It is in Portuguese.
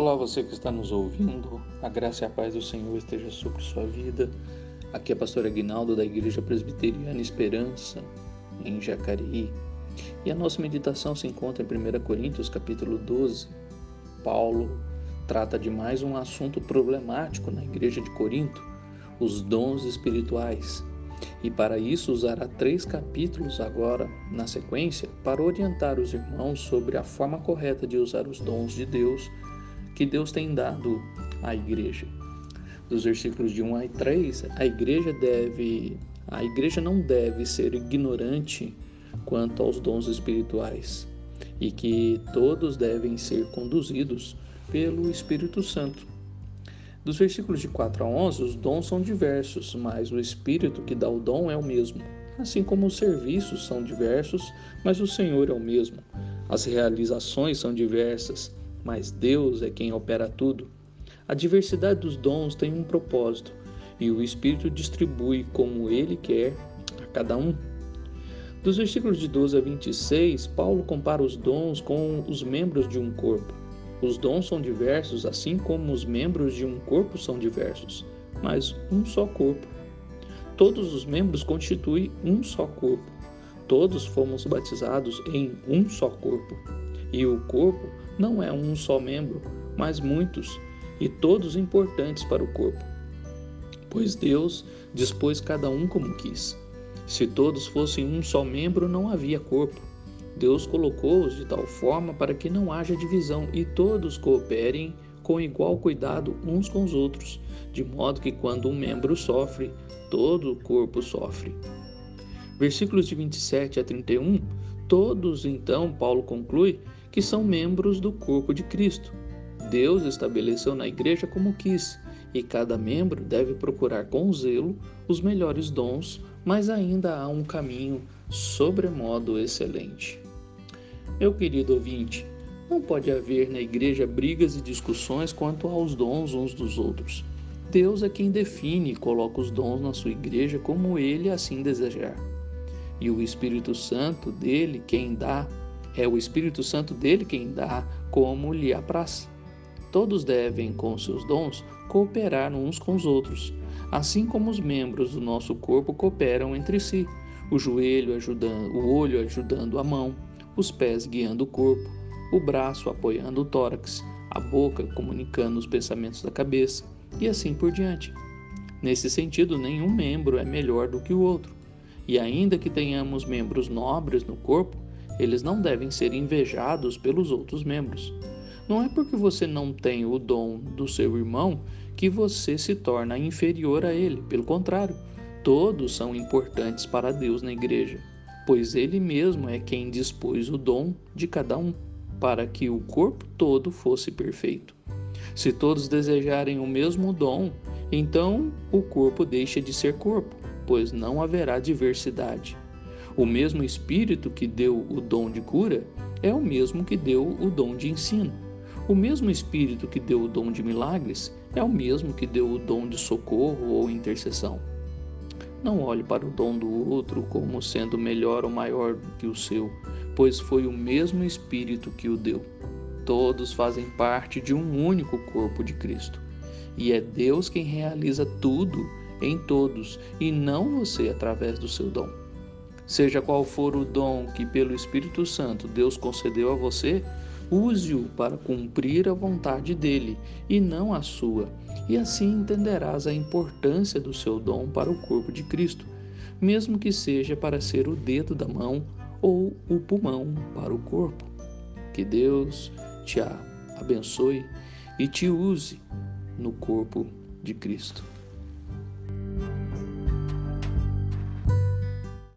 Olá, você que está nos ouvindo, a graça e a paz do Senhor esteja sobre sua vida. Aqui é a pastora Aguinaldo da Igreja Presbiteriana Esperança, em Jacareí. E a nossa meditação se encontra em 1 Coríntios, capítulo 12. Paulo trata de mais um assunto problemático na igreja de Corinto, os dons espirituais. E para isso usará três capítulos agora na sequência para orientar os irmãos sobre a forma correta de usar os dons de Deus que Deus tem dado à igreja. Dos versículos de 1 a 3, a igreja deve a igreja não deve ser ignorante quanto aos dons espirituais e que todos devem ser conduzidos pelo Espírito Santo. Dos versículos de 4 a 11, os dons são diversos, mas o Espírito que dá o dom é o mesmo. Assim como os serviços são diversos, mas o Senhor é o mesmo. As realizações são diversas, mas Deus é quem opera tudo. A diversidade dos dons tem um propósito, e o Espírito distribui como ele quer a cada um. Dos versículos de 12 a 26, Paulo compara os dons com os membros de um corpo. Os dons são diversos, assim como os membros de um corpo são diversos, mas um só corpo. Todos os membros constituem um só corpo. Todos fomos batizados em um só corpo. E o corpo não é um só membro, mas muitos, e todos importantes para o corpo. Pois Deus dispôs cada um como quis. Se todos fossem um só membro, não havia corpo Deus colocou-os de tal forma para que não haja divisão e todos cooperem com igual cuidado uns com os outros, de modo que quando um membro sofre, todo o corpo sofre. Versículos de 27 a 31, todos então, Paulo conclui, que são membros do corpo de Cristo. Deus estabeleceu na igreja como quis, e cada membro deve procurar com zelo os melhores dons, mas ainda há um caminho sobremodo excelente. Meu querido ouvinte, não pode haver na igreja brigas e discussões quanto aos dons uns dos outros. Deus é quem define e coloca os dons na sua igreja como ele assim desejar. E o Espírito Santo dele quem dá, é o Espírito Santo dele quem dá como lhe apraz. Todos devem, com seus dons, cooperar uns com os outros, assim como os membros do nosso corpo cooperam entre si, o joelho ajudando, o olho ajudando a mão, os pés guiando o corpo, o braço apoiando o tórax, a boca comunicando os pensamentos da cabeça e assim por diante. Nesse sentido, nenhum membro é melhor do que o outro, e ainda que tenhamos membros nobres no corpo, eles não devem ser invejados pelos outros membros. Não é porque você não tem o dom do seu irmão que você se torna inferior a ele, pelo contrário, todos são importantes para Deus na igreja pois ele mesmo é quem dispôs o dom de cada um, para que o corpo todo fosse perfeito. Se todos desejarem o mesmo dom, então o corpo deixa de ser corpo, pois não haverá diversidade. O mesmo Espírito que deu o dom de cura é o mesmo que deu o dom de ensino. O mesmo Espírito que deu o dom de milagres é o mesmo que deu o dom de socorro ou intercessão. Não olhe para o dom do outro como sendo melhor ou maior que o seu, pois foi o mesmo Espírito que o deu. Todos fazem parte de um único corpo de Cristo. E é Deus quem realiza tudo em todos, e não você através do seu dom. Seja qual for o dom que pelo Espírito Santo Deus concedeu a você, use-o para cumprir a vontade dele e não a sua e assim entenderás a importância do seu dom para o corpo de Cristo, mesmo que seja para ser o dedo da mão ou o pulmão para o corpo. Que Deus te abençoe e te use no corpo de Cristo.